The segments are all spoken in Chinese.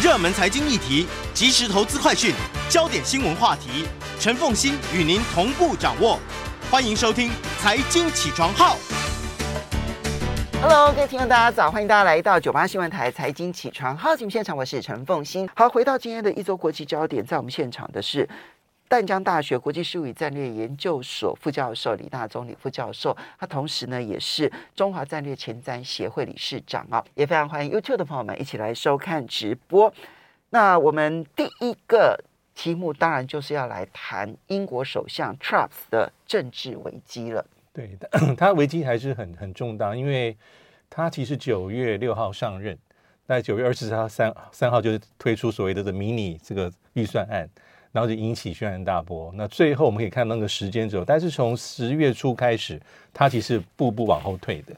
热门财经议题、即时投资快讯、焦点新闻话题，陈凤欣与您同步掌握。欢迎收听《财经起床号》。Hello，各位听众，大家早！欢迎大家来到九八新闻台《财经起床号》节目现场，我是陈凤欣。好，回到今天的一周国际焦点，在我们现场的是淡江大学国际事务与战略研究所副教授李大中李副教授，他同时呢也是中华战略前瞻协会理事长啊，也非常欢迎 YouTube 的朋友们一起来收看直播。那我们第一个题目当然就是要来谈英国首相 Truss 的政治危机了。对，他危机还是很 很重大，因为他其实九月六号上任，在九月二十号三三号就是推出所谓的的迷你这个预算案。然后就引起轩然大波。那最后我们可以看到那个时间轴，但是从十月初开始，它其实步步往后退的。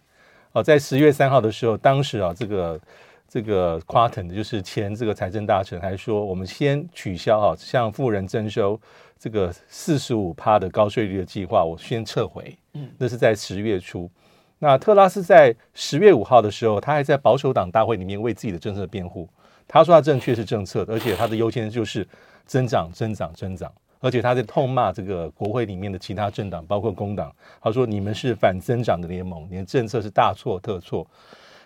哦，在十月三号的时候，当时啊，这个这个 Kwarteng 就是前这个财政大臣还说，我们先取消啊，向富人征收这个四十五趴的高税率的计划，我先撤回。嗯，那是在十月初。那特拉斯在十月五号的时候，他还在保守党大会里面为自己的政策辩护。他说他正确是政策，而且他的优先就是。增长，增长，增长，而且他在痛骂这个国会里面的其他政党，包括工党。他说：“你们是反增长的联盟，你的政策是大错特错。”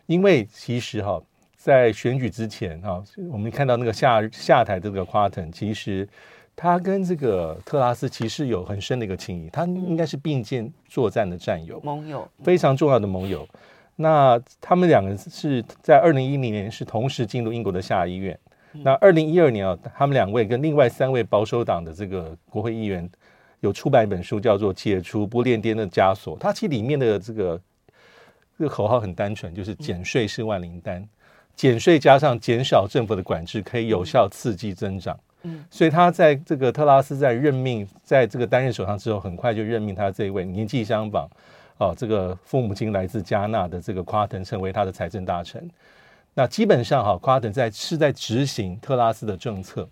因为其实哈，在选举之前哈，我们看到那个下下台这个夸腾，其实他跟这个特拉斯其实有很深的一个情谊，他应该是并肩作战的战友、盟友，非常重要的盟友。那他们两个是在二零一零年是同时进入英国的下议院。那二零一二年啊，他们两位跟另外三位保守党的这个国会议员有出版一本书，叫做《解除不列颠的枷锁》。它其实里面的这个这个口号很单纯，就是减税是万灵丹，减税加上减少政府的管制，可以有效刺激增长。嗯，所以他在这个特拉斯在任命，在这个担任首相之后，很快就任命他这一位年纪相仿，哦，这个父母亲来自加纳的这个夸腾成为他的财政大臣。那基本上哈，夸腾在是在执行特拉斯的政策，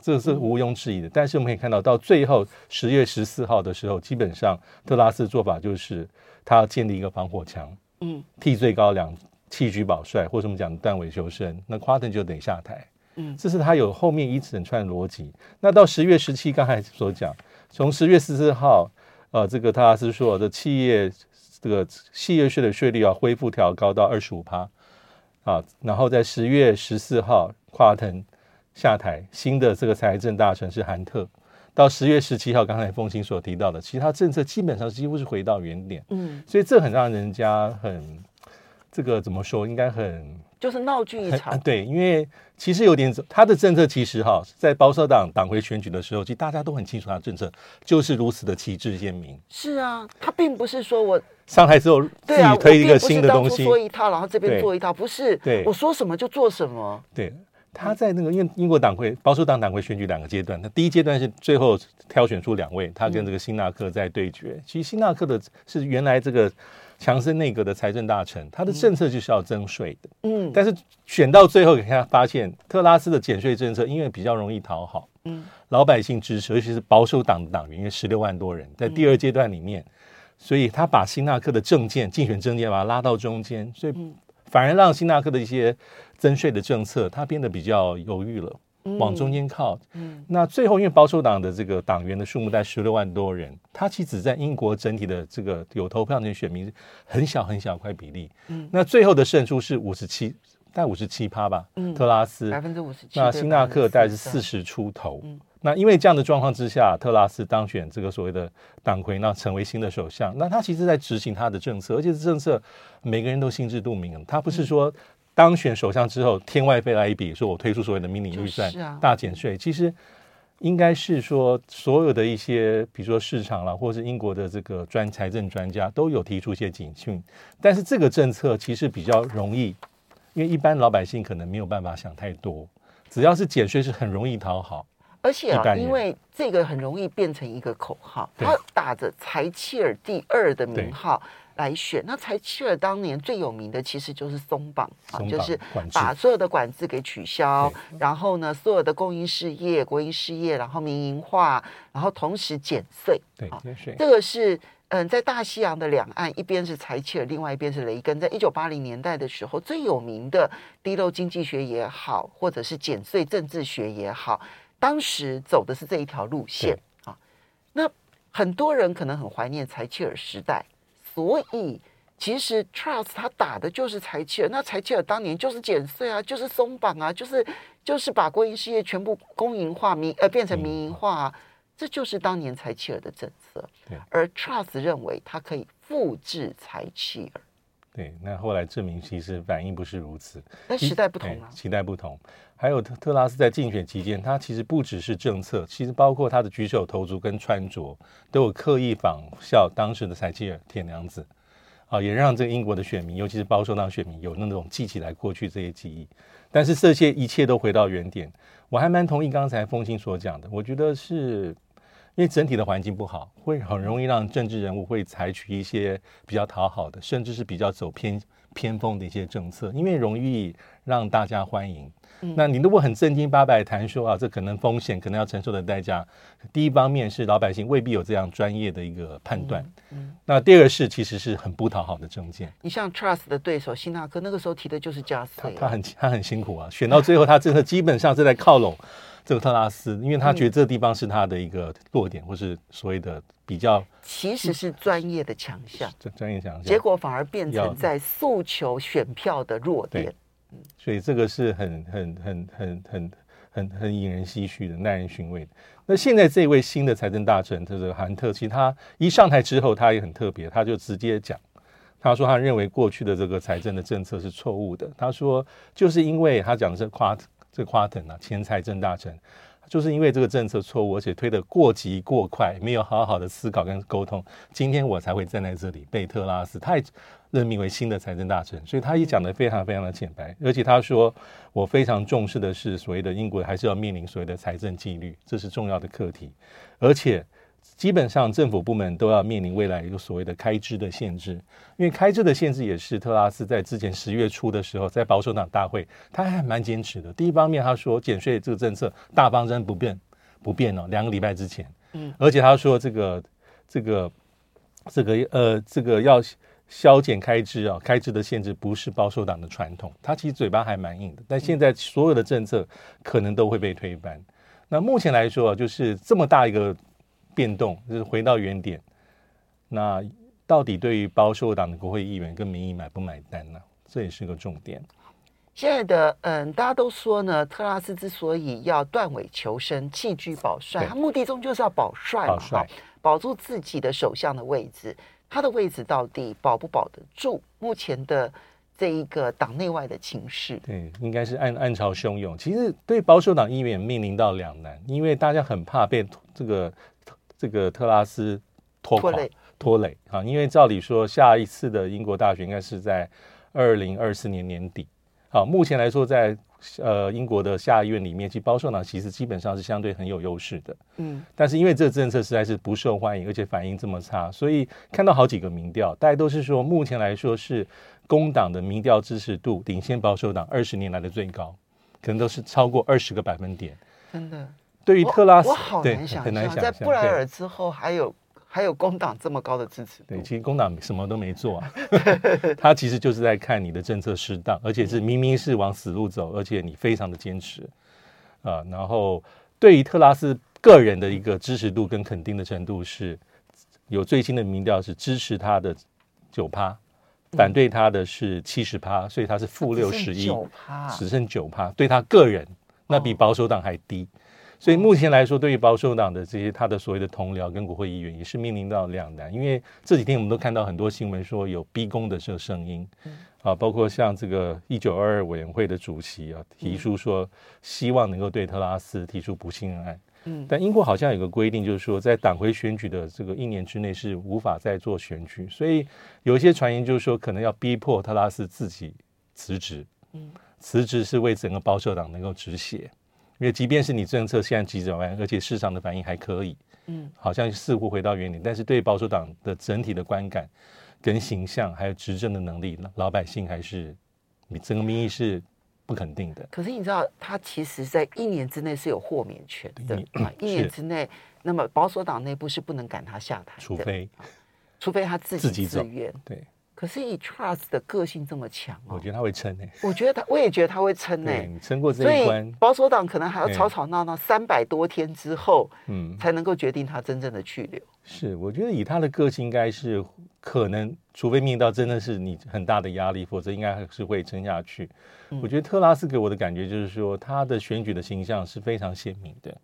这个是毋庸置疑的。但是我们可以看到，到最后十月十四号的时候，基本上特拉斯的做法就是他要建立一个防火墙，嗯，替最高两弃居保帅，或者我们讲断尾求生，那夸腾就得下台，嗯，这是他有后面一整串逻辑。那到十月十七，刚才所讲，从十月十四号，呃，这个特拉斯说的企业这个企业税的税率要恢复调高到二十五趴。啊，然后在十月十四号，夸腾下台，新的这个财政大臣是韩特。到十月十七号，刚才凤青所提到的，其他政策基本上几乎是回到原点。嗯，所以这很让人家很这个怎么说？应该很就是闹剧一场。对，因为其实有点他的政策，其实哈，在保守党党魁选举的时候，其实大家都很清楚他的政策就是如此的旗帜鲜明。是啊，他并不是说我。上台之后自己推一个新的东西，说一套，然后这边做一套，不是？对，我说什么就做什么。对，他在那个因为英国党魁保守党党魁选举两个阶段，他第一阶段是最后挑选出两位，他跟这个辛纳克在对决。其实辛纳克的是原来这个强森内阁的财政大臣，他的政策就是要征税的。嗯，但是选到最后，给他发现特拉斯的减税政策因为比较容易讨好，嗯，老百姓支持，尤其是保守党的党员，因为十六万多人，在第二阶段里面。所以他把辛纳克的政见、竞选政见把它拉到中间，所以反而让辛纳克的一些增税的政策，他变得比较犹豫了，往中间靠。嗯，那最后因为保守党的这个党员的数目在十六万多人，他其实在英国整体的这个有投票的选民很小很小块比例。嗯，那最后的胜出是五十七，大概五十七趴吧。嗯，特拉斯百分之五十七，那辛纳克大概是四十出头。嗯。那因为这样的状况之下，特拉斯当选这个所谓的党魁，那成为新的首相。那他其实在执行他的政策，而且这政策每个人都心知肚明。他不是说当选首相之后天外飞来一笔，说我推出所谓的迷你预算大减税。其实应该是说所有的一些，比如说市场啦，或是英国的这个专财政专家都有提出一些警讯。但是这个政策其实比较容易因为一般老百姓可能没有办法想太多，只要是减税是很容易讨好。而且啊，因为这个很容易变成一个口号，他打着柴契尔第二的名号来选。那柴契尔当年最有名的其实就是松绑啊，就是把所有的管制给取消，然后呢，所有的公营事业、国营事业，然后民营化，然后同时减税。对，这个是嗯，在大西洋的两岸，一边是柴契尔，另外一边是雷根。在一九八零年代的时候，最有名的低漏经济学也好，或者是减税政治学也好。当时走的是这一条路线啊，那很多人可能很怀念柴契尔时代，所以其实 Truss 他打的就是柴契尔。那柴契尔当年就是减税啊，就是松绑啊，就是就是把国营事业全部公营化、民呃变成民营化啊，这就是当年柴契尔的政策。而 Truss 认为他可以复制柴契尔。对，那后来证明其实反应不是如此。但时代不同啊，时代不同。还有特特拉斯在竞选期间，他其实不只是政策，其实包括他的举手投足跟穿着，都有刻意仿效当时的柴契尔铁娘子，啊，也让这个英国的选民，尤其是保守党选民，有那种记起来过去这些记忆。但是这些一切都回到原点。我还蛮同意刚才风清所讲的，我觉得是。因为整体的环境不好，会很容易让政治人物会采取一些比较讨好的，甚至是比较走偏偏锋的一些政策，因为容易让大家欢迎。嗯、那你如果很正经八百谈说啊，这可能风险，可能要承受的代价，第一方面是老百姓未必有这样专业的一个判断。嗯嗯、那第二个是其实是很不讨好的政见。你像 Trust 的对手辛纳克，那个时候提的就是加税，他，他很他很辛苦啊，选到最后他真的基本上是在靠拢。这个特拉斯，因为他觉得这个地方是他的一个弱点，嗯、或是所谓的比较，其实是专业的强项，专专业强项，结果反而变成在诉求选票的弱点。所以这个是很很很很很很很引人唏嘘的，耐人寻味的。那现在这位新的财政大臣，就是韩特，其实他一上台之后，他也很特别，他就直接讲，他说他认为过去的这个财政的政策是错误的。他说就是因为他讲的是夸。这夸腾啊，前财政大臣，就是因为这个政策错误，而且推得过急过快，没有好好的思考跟沟通，今天我才会站在这里被特拉斯太任命为新的财政大臣，所以他也讲得非常非常的浅白，而且他说我非常重视的是所谓的英国还是要面临所谓的财政纪律，这是重要的课题，而且。基本上政府部门都要面临未来一个所谓的开支的限制，因为开支的限制也是特拉斯在之前十月初的时候，在保守党大会，他还蛮坚持的。第一方面，他说减税这个政策大方针不变，不变哦，两个礼拜之前，嗯，而且他说这个这个这个呃这个要削减开支啊，开支的限制不是保守党的传统，他其实嘴巴还蛮硬的，但现在所有的政策可能都会被推翻。那目前来说，就是这么大一个。变动就是回到原点，那到底对于保守党的国会议员跟民意买不买单呢？这也是个重点。现在的嗯，大家都说呢，特拉斯之所以要断尾求生、弃居保帅，他目的中就是要保帅嘛，保帅，保住自己的首相的位置。他的位置到底保不保得住？目前的这一个党内外的情势，对，应该是暗暗潮汹涌。其实对保守党议员面临到两难，因为大家很怕被这个。这个特拉斯拖垮拖累啊，因为照理说，下一次的英国大选应该是在二零二四年年底。好，目前来说，在呃英国的下议院里面，其实保守党其实基本上是相对很有优势的。嗯，但是因为这个政策实在是不受欢迎，而且反应这么差，所以看到好几个民调，大家都是说，目前来说是工党的民调支持度领先保守党二十年来的最高，可能都是超过二十个百分点。真的。对于特拉斯，我好难想象，在布莱尔之后还有还有工党这么高的支持。对，其实工党什么都没做啊，他其实就是在看你的政策适当，而且是明明是往死路走，而且你非常的坚持啊。然后对于特拉斯个人的一个支持度跟肯定的程度是，有最新的民调是支持他的九趴，反对他的是七十趴，所以他是负六十一，只剩九趴，对他个人那比保守党还低。所以目前来说，对于保守党的这些他的所谓的同僚跟国会议员，也是面临到两难。因为这几天我们都看到很多新闻说有逼宫的这个声音，啊，包括像这个一九二二委员会的主席啊，提出说希望能够对特拉斯提出不信任案。嗯，但英国好像有个规定，就是说在党魁选举的这个一年之内是无法再做选举，所以有一些传言就是说可能要逼迫特拉斯自己辞职。嗯，辞职是为整个保守党能够止血，因为即便是你政策现在急转弯，而且市场的反应还可以，嗯，好像似乎回到原点，但是对保守党的整体的观感跟形象，还有执政的能力，老百姓还是你整个民意是。不肯定的，可是你知道，他其实在一年之内是有豁免权的，一年之内，那么保守党内部是不能赶他下台的，除非，除非他自己自愿。对，可是以 Truss 的个性这么强哦，我觉得他会撑呢。我觉得他，我也觉得他会撑呢。你撑过这一关，保守党可能还要吵吵闹闹三百多天之后，嗯，才能够决定他真正的去留。是，我觉得以他的个性，应该是可能，除非面临到真的是你很大的压力，否则应该还是会撑下去。嗯、我觉得特拉斯给我的感觉就是说，他的选举的形象是非常鲜明的，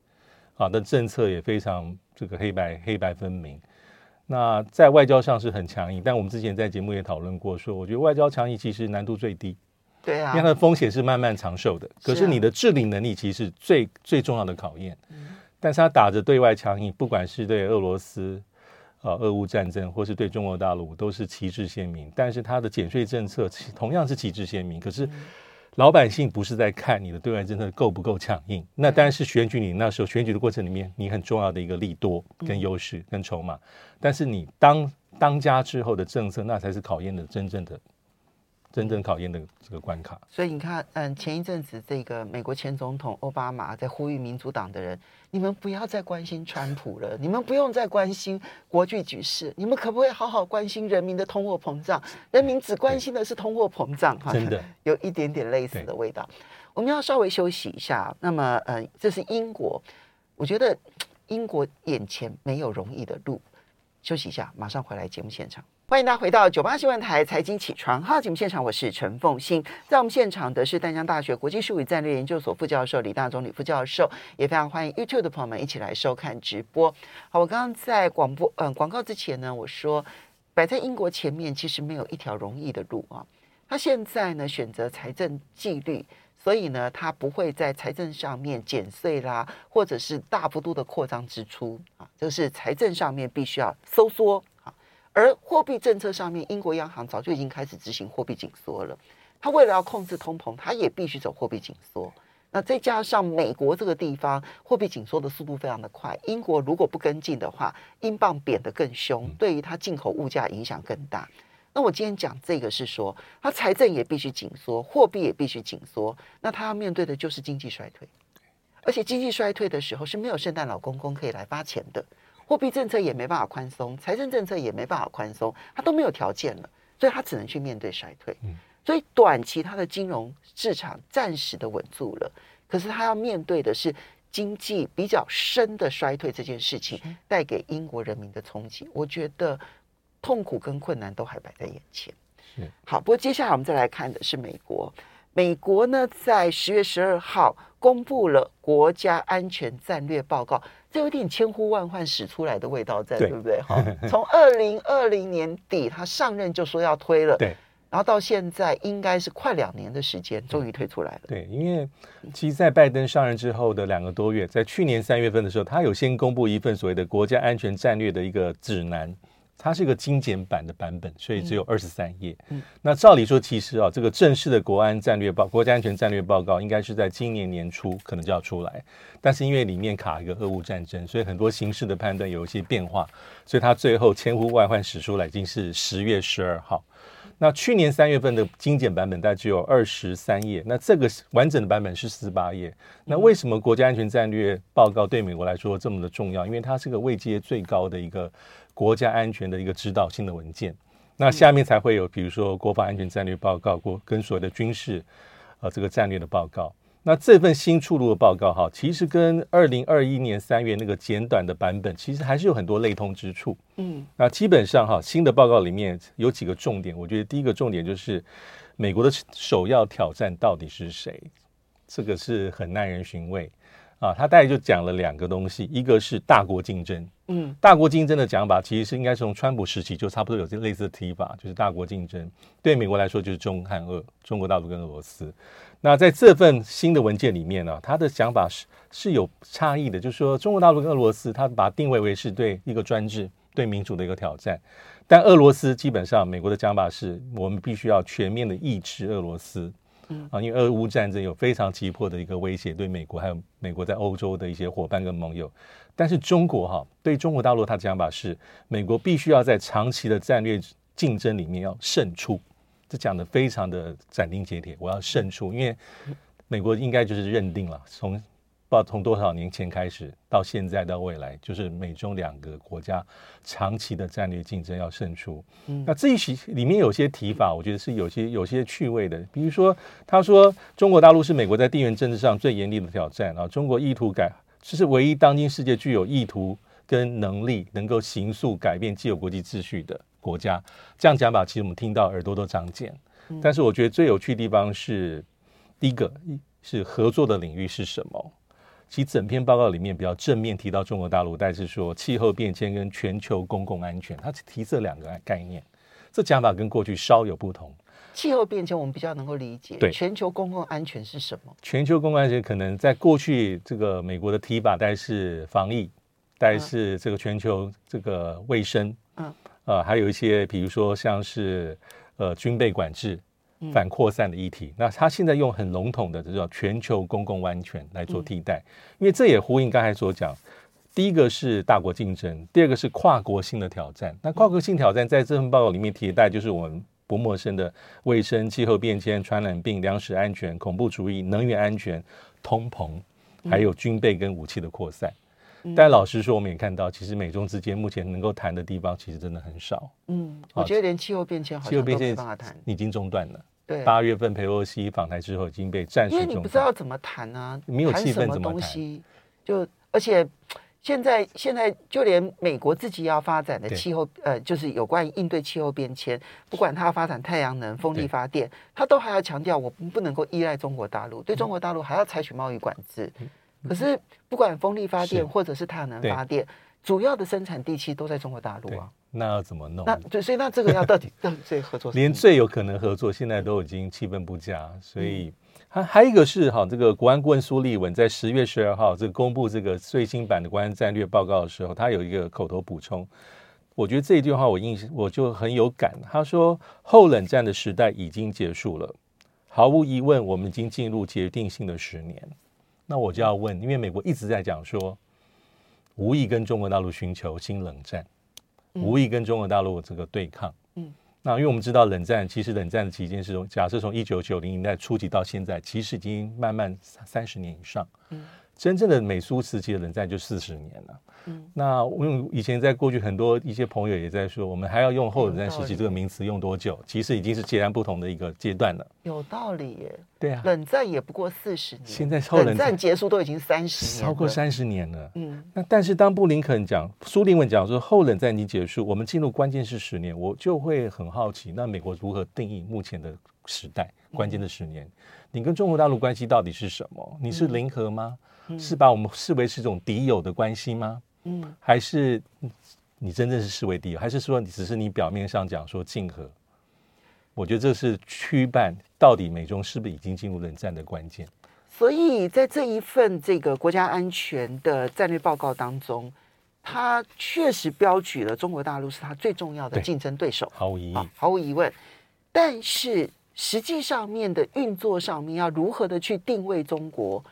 好的政策也非常这个黑白黑白分明。那在外交上是很强硬，但我们之前在节目也讨论过，说我觉得外交强硬其实难度最低，对啊，因为它的风险是慢慢长寿的。可是你的治理能力其实是最最重要的考验。嗯但是他打着对外强硬，不管是对俄罗斯、呃，俄乌战争，或是对中国大陆，都是旗帜鲜明。但是他的减税政策同样是旗帜鲜明。可是老百姓不是在看你的对外政策够不够强硬，那当然是选举你那时候选举的过程里面，你很重要的一个利多跟优势跟筹码。但是你当当家之后的政策，那才是考验的真正的。真正考验的这个关卡，所以你看，嗯，前一阵子这个美国前总统奥巴马在呼吁民主党的人，你们不要再关心川普了，你们不用再关心国际局势，你们可不可以好好关心人民的通货膨胀？人民只关心的是通货膨胀，哈，真的有一点点类似的味道。我们要稍微休息一下。那么，嗯，这是英国，我觉得英国眼前没有容易的路。休息一下，马上回来节目现场。欢迎大家回到九八新闻台财经起床号节目现场，我是陈凤欣。在我们现场的是淡江大学国际事务与战略研究所副教授李大中李副教授，也非常欢迎 YouTube 的朋友们一起来收看直播。好，我刚刚在广播嗯广告之前呢，我说摆在英国前面其实没有一条容易的路啊。他现在呢选择财政纪律，所以呢他不会在财政上面减税啦，或者是大幅度的扩张支出啊，就是财政上面必须要收缩。而货币政策上面，英国央行早就已经开始执行货币紧缩了。它为了要控制通膨，它也必须走货币紧缩。那再加上美国这个地方货币紧缩的速度非常的快，英国如果不跟进的话，英镑贬得更凶，对于它进口物价影响更大。那我今天讲这个是说，它财政也必须紧缩，货币也必须紧缩。那它要面对的就是经济衰退，而且经济衰退的时候是没有圣诞老公公可以来发钱的。货币政策也没办法宽松，财政政策也没办法宽松，它都没有条件了，所以它只能去面对衰退。所以短期它的金融市场暂时的稳住了，可是它要面对的是经济比较深的衰退这件事情带给英国人民的冲击。我觉得痛苦跟困难都还摆在眼前。好，不过接下来我们再来看的是美国。美国呢，在十月十二号公布了国家安全战略报告。这有点千呼万唤始出来的味道在，对，对不对？哈，从二零二零年底他上任就说要推了，对，然后到现在应该是快两年的时间，终于推出来了。对，因为其实，在拜登上任之后的两个多月，在去年三月份的时候，他有先公布一份所谓的国家安全战略的一个指南。它是一个精简版的版本，所以只有二十三页。嗯，那照理说，其实啊，这个正式的国安战略报、国家安全战略报告应该是在今年年初可能就要出来，但是因为里面卡一个俄乌战争，所以很多形势的判断有一些变化，所以它最后千呼万唤始出来，已经是十月十二号。那去年三月份的精简版本大概只有二十三页，那这个完整的版本是四十八页。那为什么国家安全战略报告对美国来说这么的重要？因为它是个位阶最高的一个。国家安全的一个指导性的文件，那下面才会有，比如说国防安全战略报告，国跟所谓的军事，呃，这个战略的报告。那这份新出炉的报告哈，其实跟二零二一年三月那个简短的版本，其实还是有很多类通之处。嗯，那基本上哈，新的报告里面有几个重点，我觉得第一个重点就是美国的首要挑战到底是谁？这个是很耐人寻味。啊，他大概就讲了两个东西，一个是大国竞争，嗯，大国竞争的讲法其实是应该是从川普时期就差不多有这类似的提法，就是大国竞争。对美国来说就是中和俄，中国大陆跟俄罗斯。那在这份新的文件里面呢，他的想法是是有差异的，就是说中国大陆跟俄罗斯，他把它定位为是对一个专制、对民主的一个挑战，但俄罗斯基本上美国的讲法是我们必须要全面的抑制俄罗斯。啊，因为俄乌战争有非常急迫的一个威胁，对美国还有美国在欧洲的一些伙伴跟盟友。但是中国哈，对中国大陆，他的讲法是，美国必须要在长期的战略竞争里面要胜出，这讲的非常的斩钉截铁，我要胜出，因为美国应该就是认定了，从不知道从多少年前开始到现在到未来，就是美中两个国家长期的战略竞争要胜出。嗯，那这一期里面有些提法，我觉得是有些有些趣味的，比如说他说中国大陆是美国在地缘政治上最严厉的挑战啊，中国意图改。这是唯一当今世界具有意图跟能力能够形塑改变既有国际秩序的国家。这样讲法，其实我们听到耳朵都长茧。但是我觉得最有趣的地方是，第一个是合作的领域是什么？其实整篇报告里面比较正面提到中国大陆，但是说气候变迁跟全球公共安全，它提这两个概念。这讲法跟过去稍有不同。气候变迁我们比较能够理解，对全球公共安全是什么？全球公共安全可能在过去这个美国的提法，大概是防疫，大概是这个全球这个卫生，嗯，呃，还有一些比如说像是呃军备管制、反扩散的议题。嗯、那他现在用很笼统的这叫全球公共安全来做替代，嗯、因为这也呼应刚才所讲，第一个是大国竞争，第二个是跨国性的挑战。那跨国性挑战在这份报告里面提的，就是我们。不陌生的卫生、气候变迁、传染病、粮食安全、恐怖主义、能源安全、通膨，还有军备跟武器的扩散。嗯、但老实说，我们也看到，其实美中之间目前能够谈的地方，其实真的很少。嗯，我觉得连气候变迁好像都没办法谈，已经中断了。对，八月份佩洛西访台之后，已经被暂时中断。因为你不知道怎么谈啊，没有气氛怎么谈？就而且。现在，现在就连美国自己要发展的气候，呃，就是有关于应对气候变迁，不管它要发展太阳能、风力发电，它都还要强调我们不能够依赖中国大陆，对中国大陆还要采取贸易管制。可是，不管风力发电或者是太阳能发电，主要的生产地区都在中国大陆啊。那要怎么弄？那对，所以那这个要到底 到底合作？连最有可能合作，现在都已经气氛不佳，所以。还还有一个是哈，这个国安顾问苏立文在十月十二号这个公布这个最新版的国安战略报告的时候，他有一个口头补充，我觉得这一句话我印我就很有感。他说后冷战的时代已经结束了，毫无疑问，我们已经进入决定性的十年。那我就要问，因为美国一直在讲说，无意跟中国大陆寻求新冷战，无意跟中国大陆这个对抗。嗯那因为我们知道冷战，其实冷战的期间是从假设从一九九零年代初期到现在，其实已经慢慢三十年以上。嗯，真正的美苏时期的冷战就四十年了。嗯，那我用以前在过去很多一些朋友也在说，我们还要用后冷战时期这个名词用多久？其实已经是截然不同的一个阶段了。有道理耶。对啊，冷战也不过四十年，现在后冷战结束都已经三十年，超过三十年了。嗯，那但是当布林肯讲苏林文讲说后冷战已经结束，我们进入关键是十年，我就会很好奇，那美国如何定义目前的时代关键的十年？你跟中国大陆关系到底是什么？你是零和吗？是把我们视为是一种敌友的关系吗？嗯，还是你真正是视为敌友？还是说你只是你表面上讲说竞合？我觉得这是区办到底美中是不是已经进入冷战的关键。所以在这一份这个国家安全的战略报告当中，他确实标举了中国大陆是他最重要的竞争对手，毫无疑义，毫无疑问。但是实际上面的运作上面要如何的去定位中国，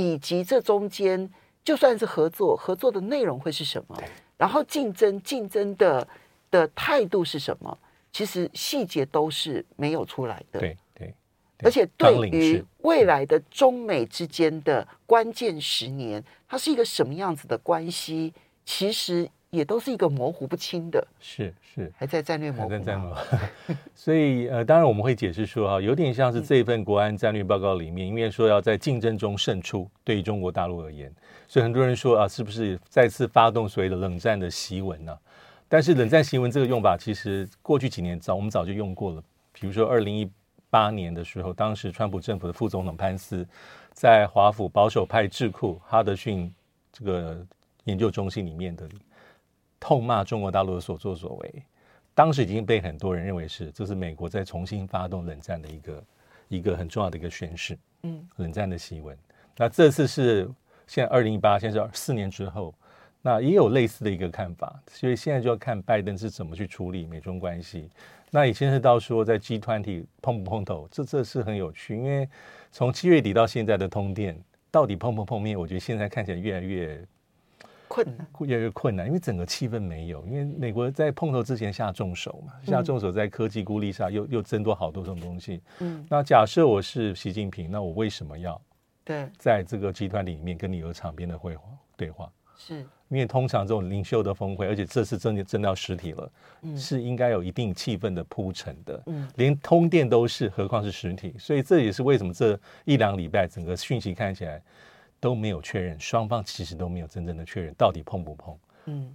以及这中间就算是合作，合作的内容会是什么？然后竞争，竞争的的态度是什么？其实细节都是没有出来的，对对，对，而且对于未来的中美之间的关键十年，它是一个什么样子的关系，其实也都是一个模糊不清的，是是，还在战略模糊，还在战略模糊。所以呃，当然我们会解释说啊，有点像是这一份国安战略报告里面，因为说要在竞争中胜出，对于中国大陆而言，所以很多人说啊，是不是再次发动所谓的冷战的檄文呢？但是冷战檄文这个用法，其实过去几年早我们早就用过了。比如说二零一八年的时候，当时川普政府的副总统潘斯在华府保守派智库哈德逊这个研究中心里面的痛骂中国大陆的所作所为，当时已经被很多人认为是这是美国在重新发动冷战的一个一个很重要的一个宣示。嗯，冷战的檄文。那这次是现在二零一八，现在是四年之后。那也有类似的一个看法，所以现在就要看拜登是怎么去处理美中关系。那以前是到说在 G 团体碰不碰头，这这是很有趣，因为从七月底到现在的通电，到底碰不碰面，我觉得现在看起来越来越困难，越来越困难，因为整个气氛没有，因为美国在碰头之前下重手嘛，下重手在科技孤立下又又增多好多种东西。嗯，那假设我是习近平，那我为什么要对在这个集团里面跟你有场边的会话对话？是因为通常这种领袖的峰会，而且这次真的真的要实体了，嗯、是应该有一定气氛的铺陈的。嗯，连通电都是，何况是实体？所以这也是为什么这一两礼拜整个讯息看起来。都没有确认，双方其实都没有真正的确认，到底碰不碰？嗯，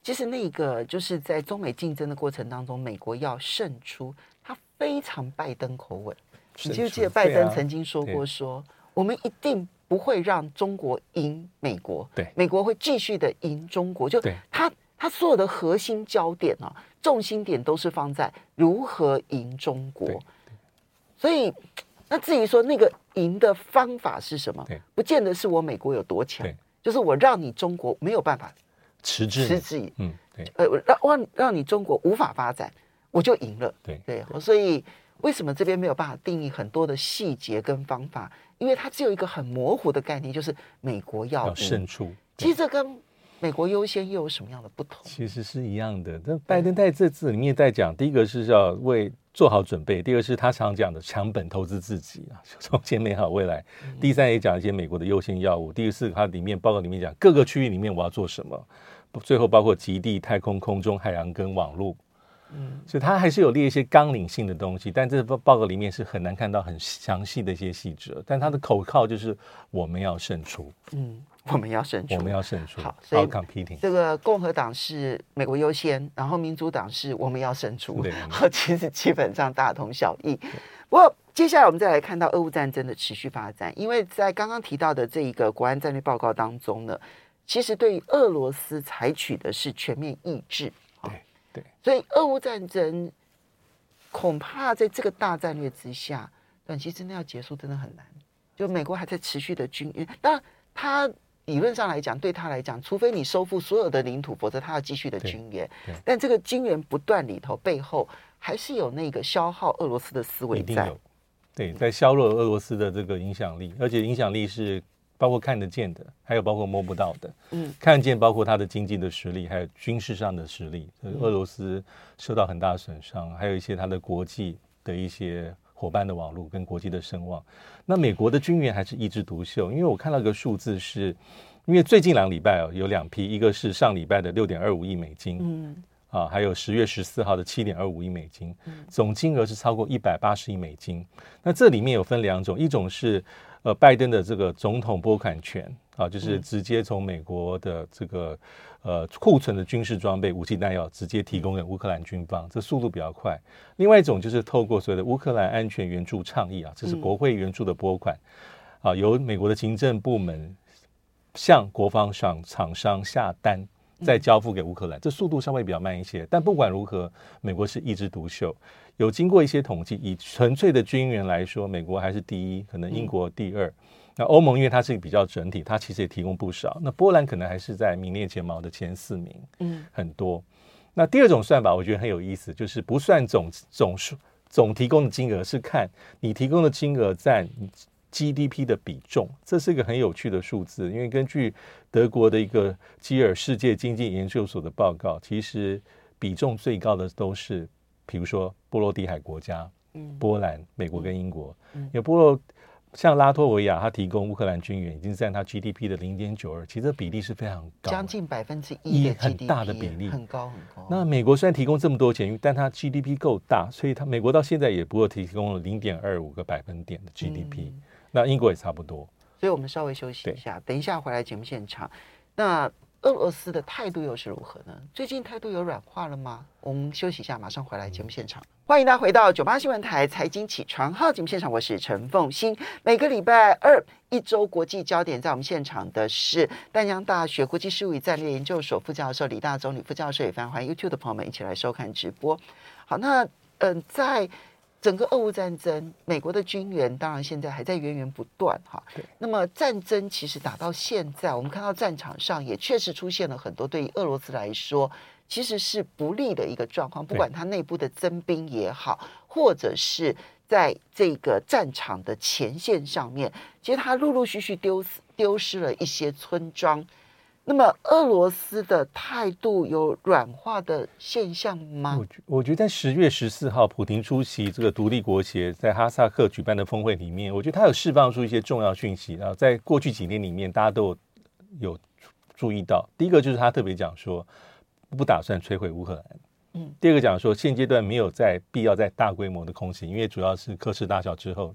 其实那个就是在中美竞争的过程当中，美国要胜出，他非常拜登口吻。你记不记得拜登曾经说过说，说我们一定不会让中国赢美国，对，美国会继续的赢中国。就他他所有的核心焦点啊，重心点都是放在如何赢中国，所以。那至于说那个赢的方法是什么？对，不见得是我美国有多强，就是我让你中国没有办法迟滞，迟滞，嗯，对，呃，让让让你中国无法发展，我就赢了，对对，所以为什么这边没有办法定义很多的细节跟方法？因为它只有一个很模糊的概念，就是美国要胜出。其实这跟美国优先又有什么样的不同？其实是一样的。那拜登在这次里面在讲，第一个是要为。做好准备。第二是他常讲的强本投资自己啊，从前美好未来。第三也讲一些美国的优先药物。第四，它里面报告里面讲各个区域里面我要做什么。最后包括极地、太空、空中、海洋跟网络。嗯，所以它还是有列一些纲领性的东西，但这报报告里面是很难看到很详细的一些细则。但它的口号就是我们要胜出。嗯。我们要胜出，我们要胜出。好，所以这个共和党是美国优先，然后民主党是我们要胜出。好，其实基本上大同小异。不过接下来我们再来看到俄乌战争的持续发展，因为在刚刚提到的这一个国安战略报告当中呢，其实对于俄罗斯采取的是全面抑制。对对，所以俄乌战争恐怕在这个大战略之下，短期真的要结束真的很难。就美国还在持续的军演，当然他。理论上来讲，对他来讲，除非你收复所有的领土，否则他要继续的军援。但这个军援不断里头，背后还是有那个消耗俄罗斯的思维在。一定有。对，在削弱俄罗斯的这个影响力，而且影响力是包括看得见的，还有包括摸不到的。嗯，看见包括他的经济的实力，还有军事上的实力。俄罗斯受到很大的损伤，还有一些他的国际的一些。伙伴的网络跟国际的声望，那美国的军援还是一枝独秀。因为我看到一个数字是，因为最近两个礼拜哦，有两批，一个是上礼拜的六点二五亿美金，嗯，啊，还有十月十四号的七点二五亿美金，总金额是超过一百八十亿美金。那这里面有分两种，一种是呃拜登的这个总统拨款权啊，就是直接从美国的这个。呃，库存的军事装备、武器弹药直接提供给乌克兰军方，这速度比较快。另外一种就是透过所谓的乌克兰安全援助倡议啊，这是国会援助的拨款，啊，由美国的行政部门向国防厂厂商下单，再交付给乌克兰，这速度稍微比较慢一些。但不管如何，美国是一枝独秀。有经过一些统计，以纯粹的军援来说，美国还是第一，可能英国第二。那欧盟因为它是一个比较整体，它其实也提供不少。那波兰可能还是在名列前茅的前四名，嗯，很多。那第二种算法我觉得很有意思，就是不算总总数总提供的金额，是看你提供的金额占 GDP 的比重。这是一个很有趣的数字，因为根据德国的一个基尔世界经济研究所的报告，其实比重最高的都是，比如说波罗的海国家，嗯，波兰、美国跟英国，嗯，有波罗。像拉脱维亚，它提供乌克兰军援已经占它 GDP 的零点九二，其实比例是非常高，将近百分之一，很大的比例，很高很高。那美国虽然提供这么多钱，但它 GDP 够大，所以它美国到现在也不过提供了零点二五个百分点的 GDP，嗯。那英国也差不多。所以我们稍微休息一下，等一下回来节目现场。那俄罗斯的态度又是如何呢？最近态度有软化了吗？我们休息一下，马上回来节目现场。欢迎大家回到九八新闻台财经起床号节目现场，我是陈凤欣。每个礼拜二一周国际焦点，在我们现场的是丹江大学国际事务与战略研究所副教授李大宗李副教授，也非常欢迎 YouTube 的朋友们一起来收看直播。好，那嗯、在。整个俄乌战争，美国的军援当然现在还在源源不断哈。那么战争其实打到现在，我们看到战场上也确实出现了很多对于俄罗斯来说其实是不利的一个状况，不管它内部的增兵也好，或者是在这个战场的前线上面，其实它陆陆续续丢失丢失了一些村庄。那么俄罗斯的态度有软化的现象吗？我觉我觉得在十月十四号，普丁出席这个独立国协在哈萨克举办的峰会里面，我觉得他有释放出一些重要讯息。然后在过去几年里面，大家都有注意到，第一个就是他特别讲说不打算摧毁乌克兰，嗯，第二个讲说现阶段没有在必要在大规模的空袭，因为主要是科室大小之后。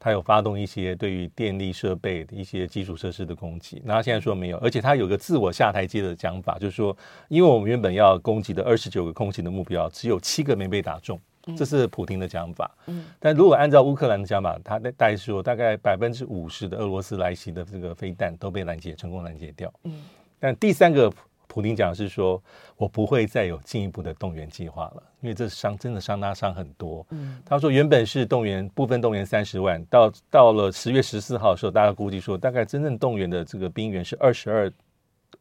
他有发动一些对于电力设备的一些基础设施的攻击，那他现在说没有，而且他有个自我下台阶的讲法，就是说，因为我们原本要攻击的二十九个空袭的目标，只有七个没被打中，这是普京的讲法。嗯，但如果按照乌克兰的讲法，他大概说大概百分之五十的俄罗斯来袭的这个飞弹都被拦截成功拦截掉。嗯，但第三个。普丁讲的是说，我不会再有进一步的动员计划了，因为这伤真的伤他伤很多。嗯，他说原本是动员部分动员三十万，到到了十月十四号的时候，大家估计说大概真正动员的这个兵员是二十二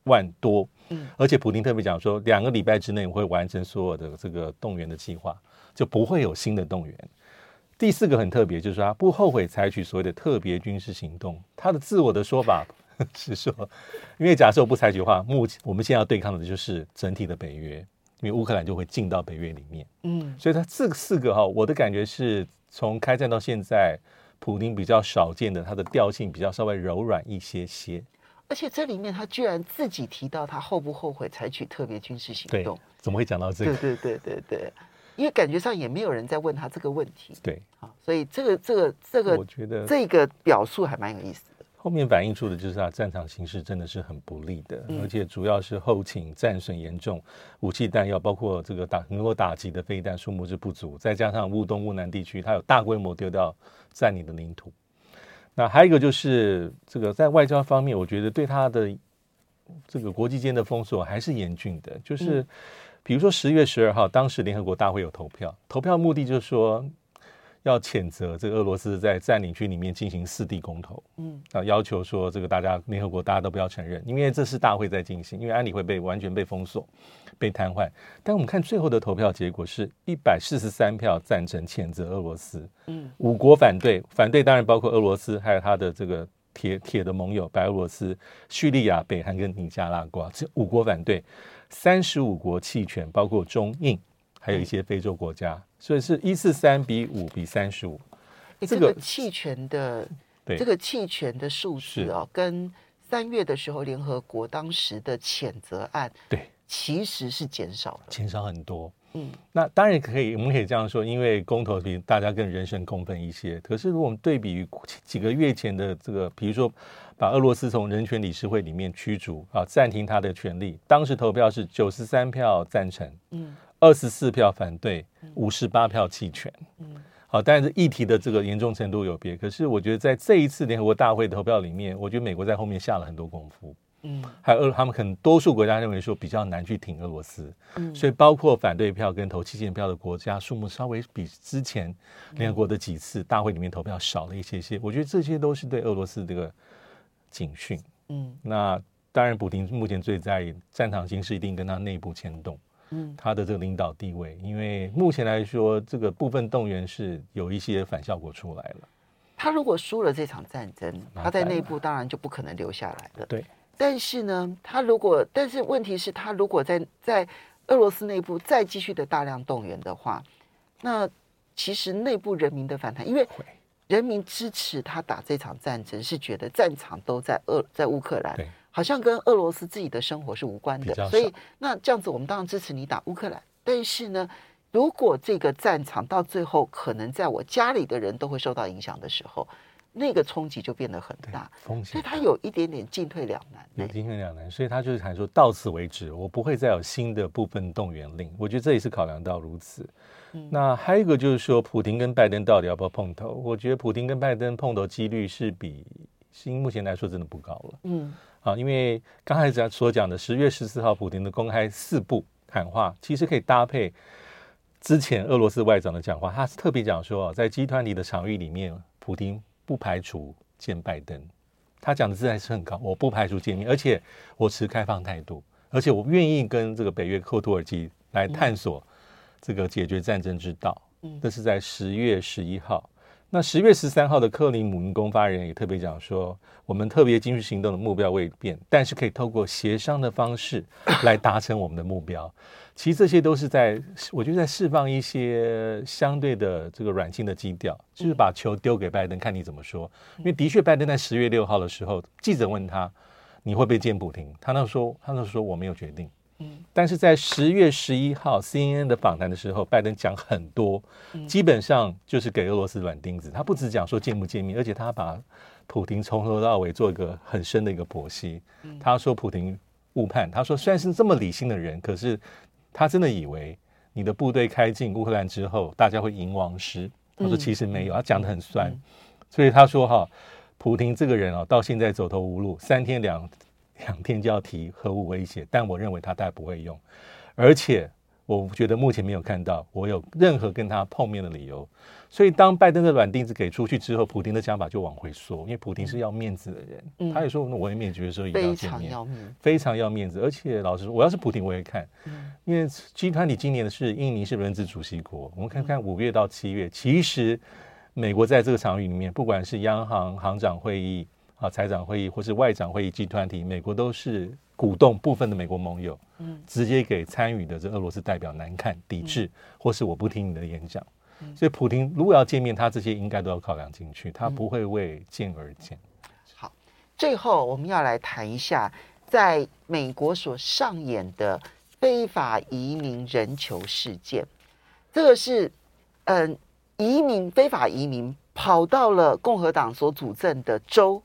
万多。嗯，而且普丁特别讲说，两个礼拜之内我会完成所有的这个动员的计划，就不会有新的动员。第四个很特别，就是说他不后悔采取所谓的特别军事行动。他的自我的说法。是说，因为假设我不采取的话，目前我们现在要对抗的就是整体的北约，因为乌克兰就会进到北约里面。嗯，所以他这四个哈，我的感觉是从开战到现在，普丁比较少见的，他的调性比较稍微柔软一些些。而且这里面他居然自己提到他后不后悔采取特别军事行动？对，怎么会讲到这个？对对对对对，因为感觉上也没有人在问他这个问题。对，啊，所以这个这个这个，我觉得这个表述还蛮有意思。后面反映出的就是他战场形势真的是很不利的，而且主要是后勤战损严重，武器弹药包括这个打能够打击的飞弹数目是不足，再加上乌东乌南地区它有大规模丢掉占领的领土。那还有一个就是这个在外交方面，我觉得对他的这个国际间的封锁还是严峻的。就是比如说十月十二号，当时联合国大会有投票，投票目的就是说。要谴责这个俄罗斯在占领区里面进行四地公投，嗯，啊，要求说这个大家联合国大家都不要承认，因为这是大会在进行，因为安理会被完全被封锁、被瘫痪。但我们看最后的投票结果是一百四十三票赞成谴责俄罗斯，嗯，五国反对，反对当然包括俄罗斯，还有他的这个铁铁的盟友白俄罗斯、叙利亚、北韩跟尼加拉瓜，这五国反对，三十五国弃权，包括中印。还有一些非洲国家，所以是一四三比五比三十五。这个弃权的，对这个弃权的数字哦，跟三月的时候联合国当时的谴责案，对，其实是减少了，减少很多。嗯，那当然可以，我们可以这样说，因为公投比大家更人神共愤一些。可是如果我们对比于几个月前的这个，比如说把俄罗斯从人权理事会里面驱逐啊，暂停他的权利，当时投票是九十三票赞成，嗯。二十四票反对，五十八票弃权。嗯，好，但是议题的这个严重程度有别。可是我觉得在这一次联合国大会投票里面，我觉得美国在后面下了很多功夫。嗯，还有俄，他们可能多数国家认为说比较难去挺俄罗斯。嗯，所以包括反对票跟投弃权票的国家数目稍微比之前联合国的几次大会里面投票少了一些些。我觉得这些都是对俄罗斯这个警讯。嗯，那当然，普丁目前最在意战场形势，一定跟他内部牵动。嗯，他的这个领导地位，因为目前来说，这个部分动员是有一些反效果出来了。他如果输了这场战争，他在内部当然就不可能留下来了。对，但是呢，他如果，但是问题是，他如果在在俄罗斯内部再继续的大量动员的话，那其实内部人民的反弹，因为人民支持他打这场战争，是觉得战场都在俄在乌克兰。对。好像跟俄罗斯自己的生活是无关的，所以那这样子，我们当然支持你打乌克兰。但是呢，如果这个战场到最后可能在我家里的人都会受到影响的时候，那个冲击就变得很大，风险，所以他有一点点进退两难。有进退两难，所以他就是喊说到此为止，我不会再有新的部分动员令。我觉得这也是考量到如此。嗯、那还有一个就是说，普京跟拜登到底要不要碰头？我觉得普京跟拜登碰头几率是比新目前来说真的不高了。嗯。啊，因为刚才咱所讲的十月十四号，普丁的公开四部喊话，其实可以搭配之前俄罗斯外长的讲话。他是特别讲说，在集团里的场域里面，普丁不排除见拜登。他讲的自然是很高，我不排除见面，而且我持开放态度。而且我愿意跟这个北约或土耳其来探索这个解决战争之道。嗯，这是在十月十一号。那十月十三号的克林姆林宫发言人也特别讲说，我们特别军事行动的目标未变，但是可以透过协商的方式 来达成我们的目标。其实这些都是在，我觉得在释放一些相对的这个软性的基调，就是把球丢给拜登，看你怎么说。因为的确，拜登在十月六号的时候，记者问他，你会不会见普廷？他那时候说，他那时候说我没有决定。嗯，但是在十月十一号 CNN 的访谈的时候，拜登讲很多，基本上就是给俄罗斯软钉子。他不只讲说见不见面，而且他把普亭从头到尾做一个很深的一个剖析。他说普亭误判，他说虽然是这么理性的人，可是他真的以为你的部队开进乌克兰之后，大家会赢王师。他说其实没有，他讲的很酸。所以他说哈，普亭这个人啊，到现在走投无路，三天两。两天就要提核武威胁，但我认为他大概不会用，而且我觉得目前没有看到我有任何跟他碰面的理由。所以当拜登的软钉子给出去之后，普京的想法就往回缩，因为普京是要面子的人，嗯、他也说我也面子的时候也要见面，非常要面，非常要面子。而且老实说，我要是普京我也看，嗯、因为集团里今年的是印尼是轮值主席国，我们看看五月到七月，其实美国在这个场域里面，不管是央行行长会议。啊，财长会议或是外长会议集团体，美国都是鼓动部分的美国盟友，嗯，直接给参与的这俄罗斯代表难看、抵制，嗯、或是我不听你的演讲。嗯、所以，普京如果要见面，他这些应该都要考量进去，他不会为见而见。好，最后我们要来谈一下，在美国所上演的非法移民人球事件，这个是，嗯，移民非法移民跑到了共和党所主政的州。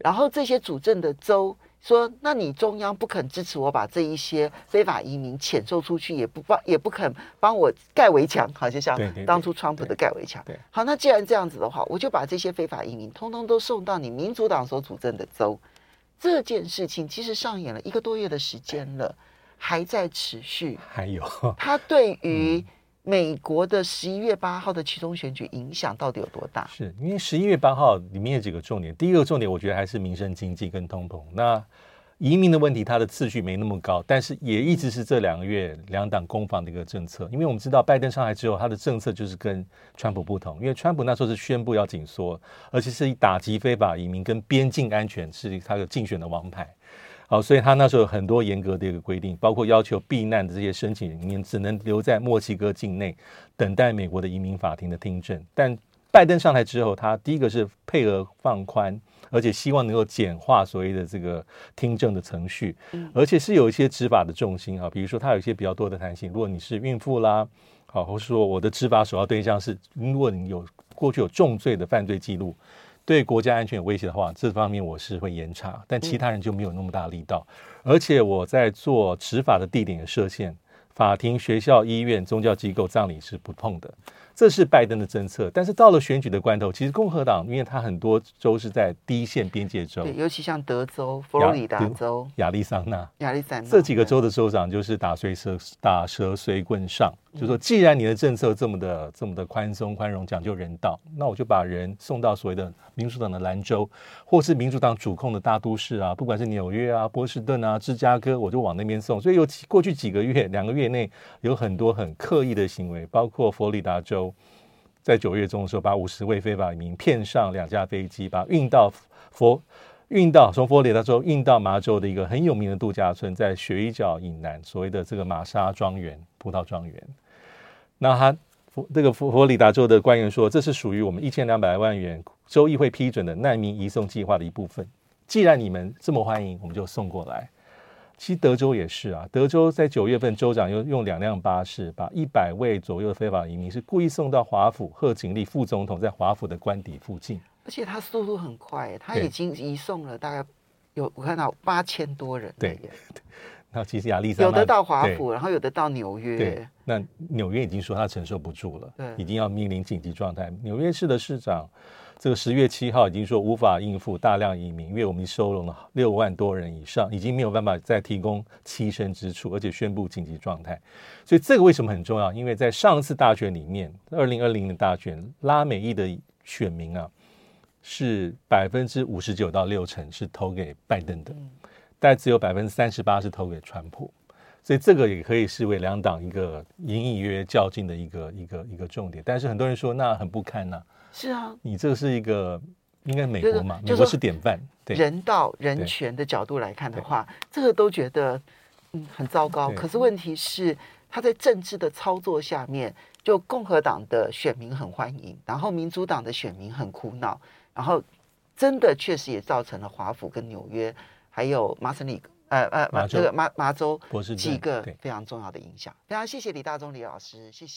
然后这些主政的州说：“那你中央不肯支持我把这一些非法移民遣送出去，也不帮也不肯帮我盖围墙，好，就像当初川普的盖围墙。好，那既然这样子的话，我就把这些非法移民通通都送到你民主党所主政的州。这件事情其实上演了一个多月的时间了，还在持续。还有，他对于。美国的十一月八号的期中选举影响到底有多大？是因为十一月八号里面有几个重点，第一个重点我觉得还是民生经济跟通膨。那移民的问题，它的次序没那么高，但是也一直是这两个月两党攻防的一个政策。因为我们知道拜登上台之后，他的政策就是跟川普不同，因为川普那时候是宣布要紧缩，而且是以打击非法移民跟边境安全是他的竞选的王牌。好，所以他那时候有很多严格的一个规定，包括要求避难的这些申请人员只能留在墨西哥境内等待美国的移民法庭的听证。但拜登上台之后，他第一个是配额放宽，而且希望能够简化所谓的这个听证的程序，而且是有一些执法的重心啊，比如说他有一些比较多的弹性，如果你是孕妇啦，好，或是说我的执法首要对象是，如果你有过去有重罪的犯罪记录。对国家安全有威胁的话，这方面我是会严查，但其他人就没有那么大力道。而且我在做执法的地点的设限，法庭、学校、医院、宗教机构、葬礼是不碰的。这是拜登的政策，但是到了选举的关头，其实共和党，因为他很多州是在第一线边界州，对，尤其像德州、佛罗里达州、亚利桑那、亚利桑那这几个州的州长，就是打随蛇打蛇随棍上，嗯、就说既然你的政策这么的这么的宽松宽容，讲究人道，那我就把人送到所谓的民主党的兰州，或是民主党主控的大都市啊，不管是纽约啊、波士顿啊、芝加哥，我就往那边送。所以有过去几个月、两个月内，有很多很刻意的行为，包括佛罗里达州。在九月中的时候，把五十位非法移民骗上两架飞机，把运到佛运到从佛罗里达州运到麻州的一个很有名的度假村，在雪衣角以南，所谓的这个玛莎庄园葡萄庄园。那他佛这个佛罗里达州的官员说，这是属于我们一千两百万元州议会批准的难民移送计划的一部分。既然你们这么欢迎，我们就送过来。其实德州也是啊，德州在九月份，州长又用两辆巴士把一百位左右的非法移民是故意送到华府，贺锦丽副总统在华府的官邸附近，而且他速度很快，他已经移送了大概有我看到八千多人。对，那其实亚利桑那有的到华府，然后有的到纽约。对，那纽约已经说他承受不住了，对，已经要面临紧急状态。纽约市的市长。这个十月七号已经说无法应付大量移民，因为我们收容了六万多人以上，已经没有办法再提供栖身之处，而且宣布紧急状态。所以这个为什么很重要？因为在上次大选里面，二零二零年大选，拉美裔的选民啊，是百分之五十九到六成是投给拜登的。大概只有百分之三十八是投给川普，所以这个也可以视为两党一个隐隐约约较劲的一个一个一个重点。但是很多人说那很不堪呐，是啊，你这个是一个应该美国嘛，美国是典范，对人道人权的角度来看的话，这个都觉得嗯很糟糕。可是问题是，他在政治的操作下面，就共和党的选民很欢迎，然后民主党的选民很苦恼，然后真的确实也造成了华府跟纽约。还有麻省理，呃呃，这个麻麻州几个非常重要的影响。非常谢谢李大中李老师，谢谢。